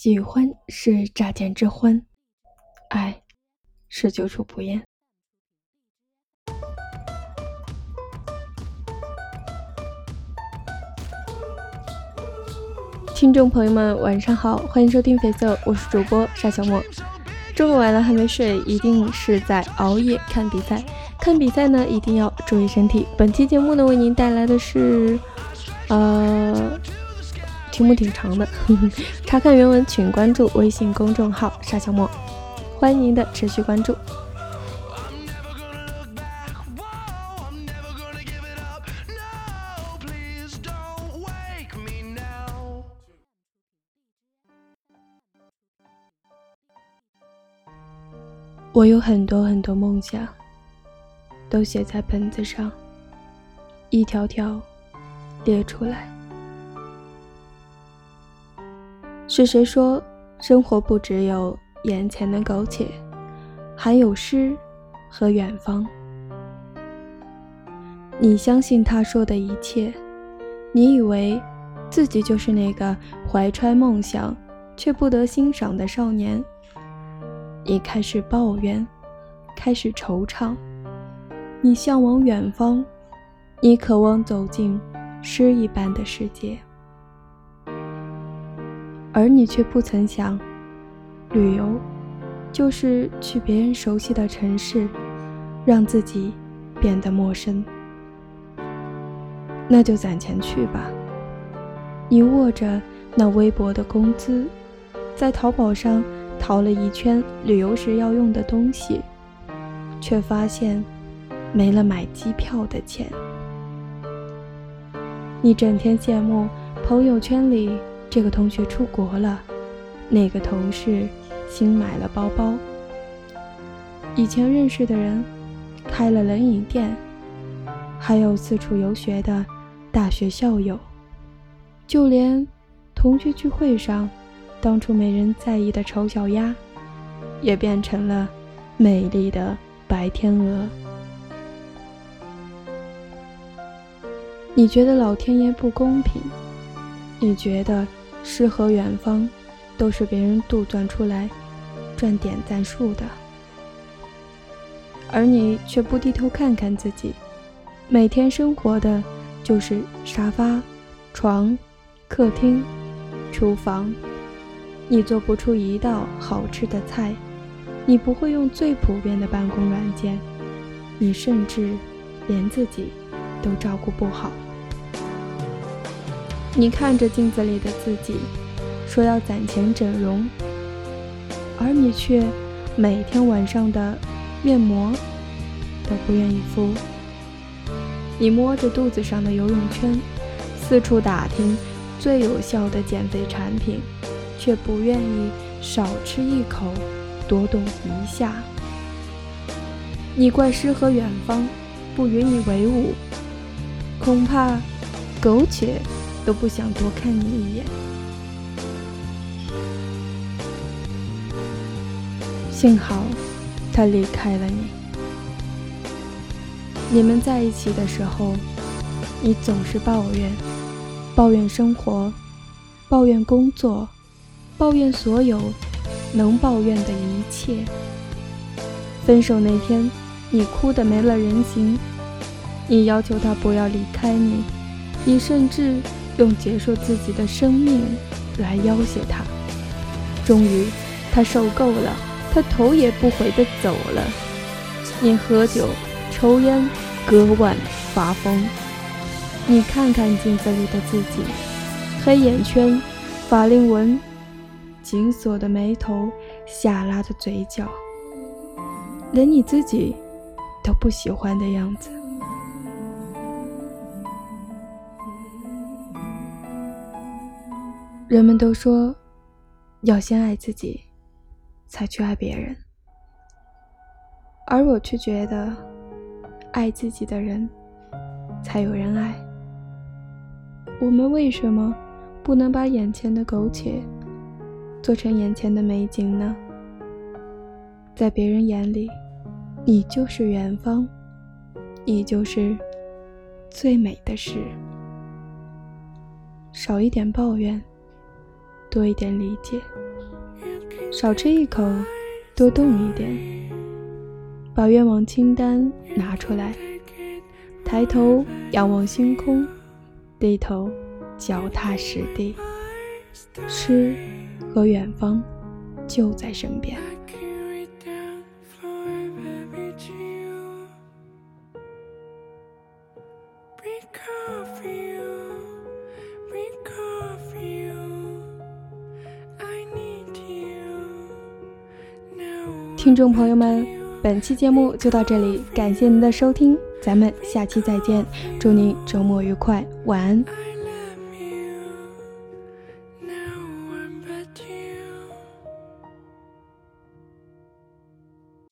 喜欢是乍见之欢，爱是久处不厌。听众朋友们，晚上好，欢迎收听绯色，我是主播沙小莫。这么晚了还没睡，一定是在熬夜看比赛。看比赛呢，一定要注意身体。本期节目呢，为您带来的是，呃，题目挺长的。查看原文，请关注微信公众号“沙小莫”，欢迎您的持续关注。我有很多很多梦想，都写在本子上，一条条列出来。是谁说生活不只有眼前的苟且，还有诗和远方？你相信他说的一切？你以为自己就是那个怀揣梦想却不得欣赏的少年？你开始抱怨，开始惆怅。你向往远方，你渴望走进诗一般的世界，而你却不曾想，旅游就是去别人熟悉的城市，让自己变得陌生。那就攒钱去吧。你握着那微薄的工资，在淘宝上。淘了一圈旅游时要用的东西，却发现没了买机票的钱。你整天羡慕朋友圈里这个同学出国了，那个同事新买了包包，以前认识的人开了冷饮店，还有四处游学的大学校友，就连同学聚会上。当初没人在意的丑小鸭，也变成了美丽的白天鹅。你觉得老天爷不公平？你觉得诗和远方都是别人杜撰出来赚点赞数的？而你却不低头看看自己，每天生活的就是沙发、床、客厅、厨房。你做不出一道好吃的菜，你不会用最普遍的办公软件，你甚至连自己都照顾不好。你看着镜子里的自己，说要攒钱整容，而你却每天晚上的面膜都不愿意敷。你摸着肚子上的游泳圈，四处打听最有效的减肥产品。却不愿意少吃一口，多动一下。你怪诗和远方不与你为伍，恐怕苟且都不想多看你一眼。幸好他离开了你。你们在一起的时候，你总是抱怨，抱怨生活，抱怨工作。抱怨所有能抱怨的一切。分手那天，你哭得没了人形，你要求他不要离开你，你甚至用结束自己的生命来要挟他。终于，他受够了，他头也不回地走了。你喝酒、抽烟、割腕、发疯。你看看镜子里的自己，黑眼圈、法令纹。紧锁的眉头，下拉的嘴角，连你自己都不喜欢的样子。人们都说，要先爱自己，才去爱别人，而我却觉得，爱自己的人，才有人爱。我们为什么不能把眼前的苟且？做成眼前的美景呢？在别人眼里，你就是远方，你就是最美的事。少一点抱怨，多一点理解。少吃一口，多动一点。把愿望清单拿出来，抬头仰望星空，低头脚踏实地，诗和远方就在身边。听众朋友们，本期节目就到这里，感谢您的收听，咱们下期再见，祝您周末愉快，晚安。